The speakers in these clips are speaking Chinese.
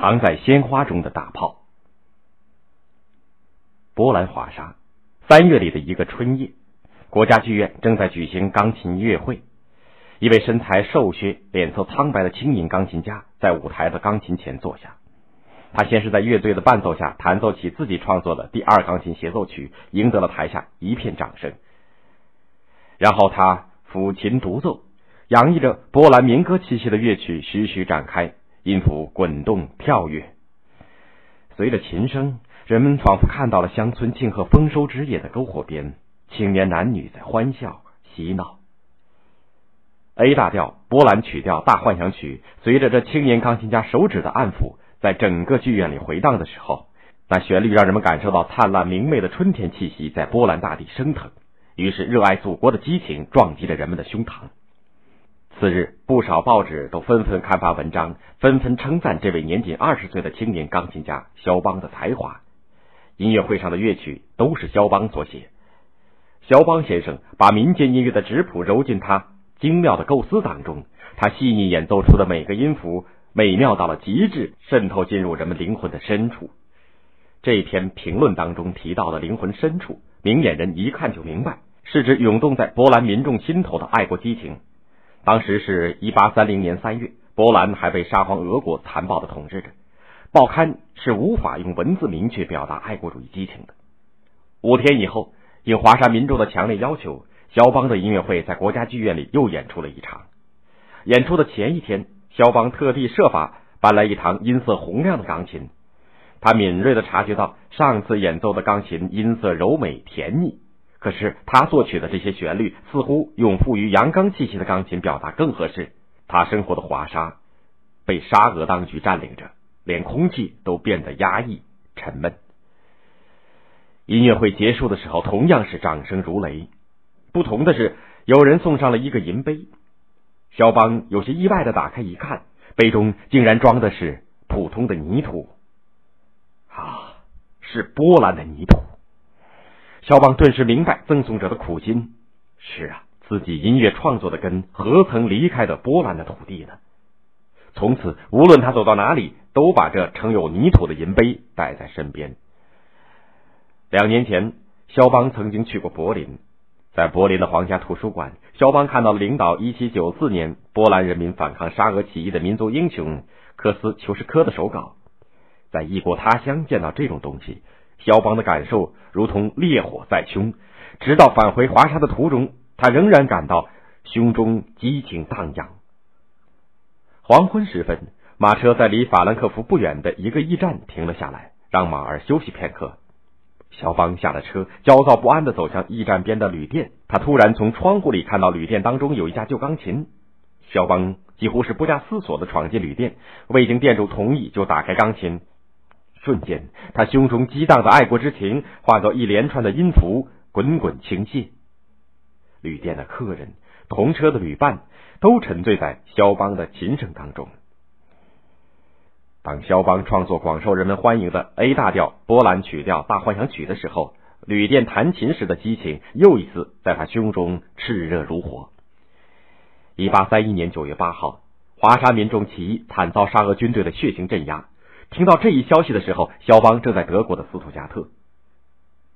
藏在鲜花中的大炮。波兰华沙三月里的一个春夜，国家剧院正在举行钢琴音乐会。一位身材瘦削、脸色苍白的轻盈钢琴家在舞台的钢琴前坐下。他先是在乐队的伴奏下弹奏起自己创作的第二钢琴协奏曲，赢得了台下一片掌声。然后他抚琴独奏，洋溢着波兰民歌气息的乐曲徐徐展开，音符滚动跳跃。随着琴声，人们仿佛看到了乡村庆贺丰收之夜的篝火边，青年男女在欢笑嬉闹。A 大调波兰曲调大幻想曲，随着这青年钢琴家手指的按抚，在整个剧院里回荡的时候，那旋律让人们感受到灿烂明媚的春天气息在波兰大地升腾。于是，热爱祖国的激情撞击着人们的胸膛。次日，不少报纸都纷纷刊发文章，纷纷称赞这位年仅二十岁的青年钢琴家肖邦的才华。音乐会上的乐曲都是肖邦所写。肖邦先生把民间音乐的质朴揉进他。精妙的构思当中，他细腻演奏出的每个音符美妙到了极致，渗透进入人们灵魂的深处。这篇评论当中提到的灵魂深处，明眼人一看就明白，是指涌动在波兰民众心头的爱国激情。当时是一八三零年三月，波兰还被沙皇俄国残暴的统治着，报刊是无法用文字明确表达爱国主义激情的。五天以后，应华沙民众的强烈要求。肖邦的音乐会在国家剧院里又演出了一场。演出的前一天，肖邦特地设法搬来一堂音色洪亮的钢琴。他敏锐地察觉到上次演奏的钢琴音色柔美甜腻，可是他作曲的这些旋律似乎用富于阳刚气息的钢琴表达更合适。他生活的华沙被沙俄当局占领着，连空气都变得压抑沉闷。音乐会结束的时候，同样是掌声如雷。不同的是，有人送上了一个银杯。肖邦有些意外的打开一看，杯中竟然装的是普通的泥土。啊，是波兰的泥土！肖邦顿时明白赠送者的苦心。是啊，自己音乐创作的根何曾离开的波兰的土地呢？从此，无论他走到哪里，都把这盛有泥土的银杯带在身边。两年前，肖邦曾经去过柏林。在柏林的皇家图书馆，肖邦看到了领导1794年波兰人民反抗沙俄起义的民族英雄科斯丘什科的手稿。在异国他乡见到这种东西，肖邦的感受如同烈火在胸。直到返回华沙的途中，他仍然感到胸中激情荡漾。黄昏时分，马车在离法兰克福不远的一个驿站停了下来，让马儿休息片刻。肖邦下了车，焦躁不安的走向驿站边的旅店。他突然从窗户里看到旅店当中有一架旧钢琴。肖邦几乎是不加思索的闯进旅店，未经店主同意就打开钢琴。瞬间，他胸中激荡的爱国之情化作一连串的音符，滚滚倾泻。旅店的客人、同车的旅伴都沉醉在肖邦的琴声当中。当肖邦创作广受人们欢迎的 A 大调波兰曲调大幻想曲的时候，旅店弹琴时的激情又一次在他胸中炽热如火。一八三一年九月八号，华沙民众起义惨遭沙俄军队的血腥镇压。听到这一消息的时候，肖邦正在德国的斯图加特，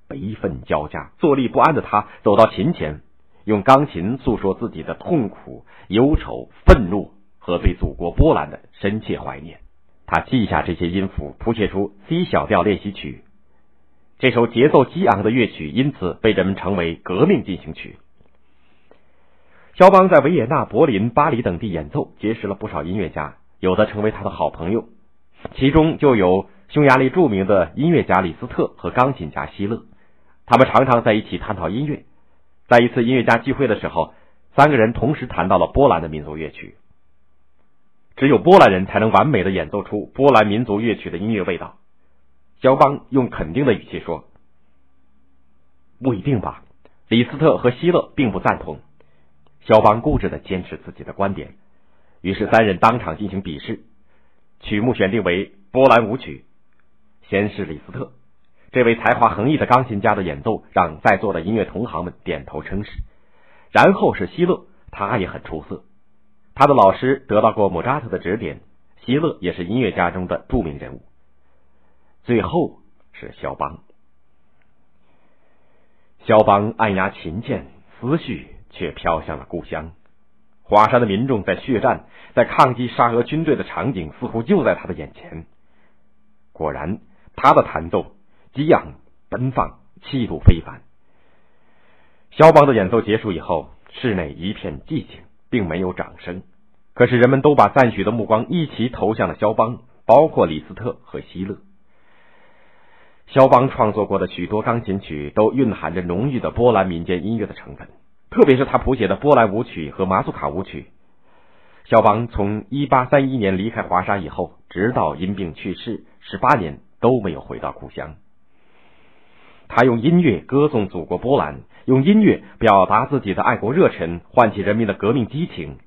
悲愤交加、坐立不安的他走到琴前，用钢琴诉说自己的痛苦、忧愁、愤怒和对祖国波兰的深切怀念。他记下这些音符，谱写出 C 小调练习曲。这首节奏激昂的乐曲因此被人们称为“革命进行曲”。肖邦在维也纳、柏林、巴黎等地演奏，结识了不少音乐家，有的成为他的好朋友，其中就有匈牙利著名的音乐家李斯特和钢琴家希勒。他们常常在一起探讨音乐。在一次音乐家聚会的时候，三个人同时谈到了波兰的民族乐曲。只有波兰人才能完美的演奏出波兰民族乐曲的音乐味道。肖邦用肯定的语气说：“不一定吧。”李斯特和希勒并不赞同。肖邦固执的坚持自己的观点。于是三人当场进行比试，曲目选定为波兰舞曲。先是李斯特，这位才华横溢的钢琴家的演奏让在座的音乐同行们点头称是。然后是希勒，他也很出色。他的老师得到过莫扎特的指点，希勒也是音乐家中的著名人物。最后是肖邦。肖邦按压琴键，思绪却飘向了故乡。华沙的民众在血战，在抗击沙俄军队的场景似乎就在他的眼前。果然，他的弹奏激昂、奔放、气度非凡。肖邦的演奏结束以后，室内一片寂静，并没有掌声。可是人们都把赞许的目光一齐投向了肖邦，包括李斯特和希勒。肖邦创作过的许多钢琴曲都蕴含着浓郁的波兰民间音乐的成分，特别是他谱写的波兰舞曲和马祖卡舞曲。肖邦从一八三一年离开华沙以后，直到因病去世十八年都没有回到故乡。他用音乐歌颂祖国波兰，用音乐表达自己的爱国热忱，唤起人民的革命激情。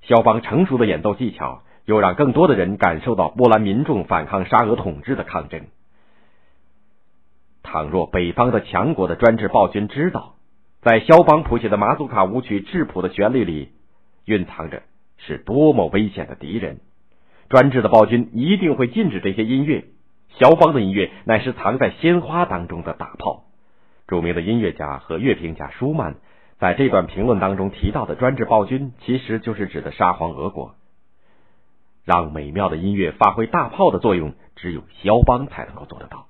肖邦成熟的演奏技巧，又让更多的人感受到波兰民众反抗沙俄统治的抗争。倘若北方的强国的专制暴君知道，在肖邦谱写的马祖卡舞曲质朴的旋律里，蕴藏着是多么危险的敌人，专制的暴君一定会禁止这些音乐。肖邦的音乐乃是藏在鲜花当中的大炮。著名的音乐家和乐评家舒曼在这段评论当中提到的专制暴君，其实就是指的沙皇俄国。让美妙的音乐发挥大炮的作用，只有肖邦才能够做得到。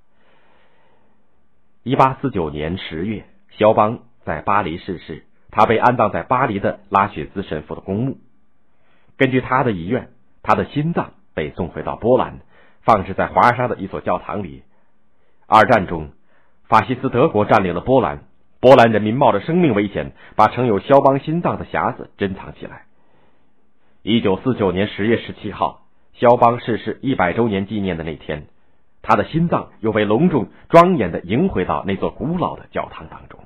一八四九年十月，肖邦在巴黎逝世。他被安葬在巴黎的拉雪兹神父的公墓。根据他的遗愿，他的心脏被送回到波兰，放置在华沙的一所教堂里。二战中，法西斯德国占领了波兰，波兰人民冒着生命危险，把盛有肖邦心脏的匣子珍藏起来。一九四九年十月十七号，肖邦逝世一百周年纪念的那天。他的心脏又被隆重庄严的迎回到那座古老的教堂当中。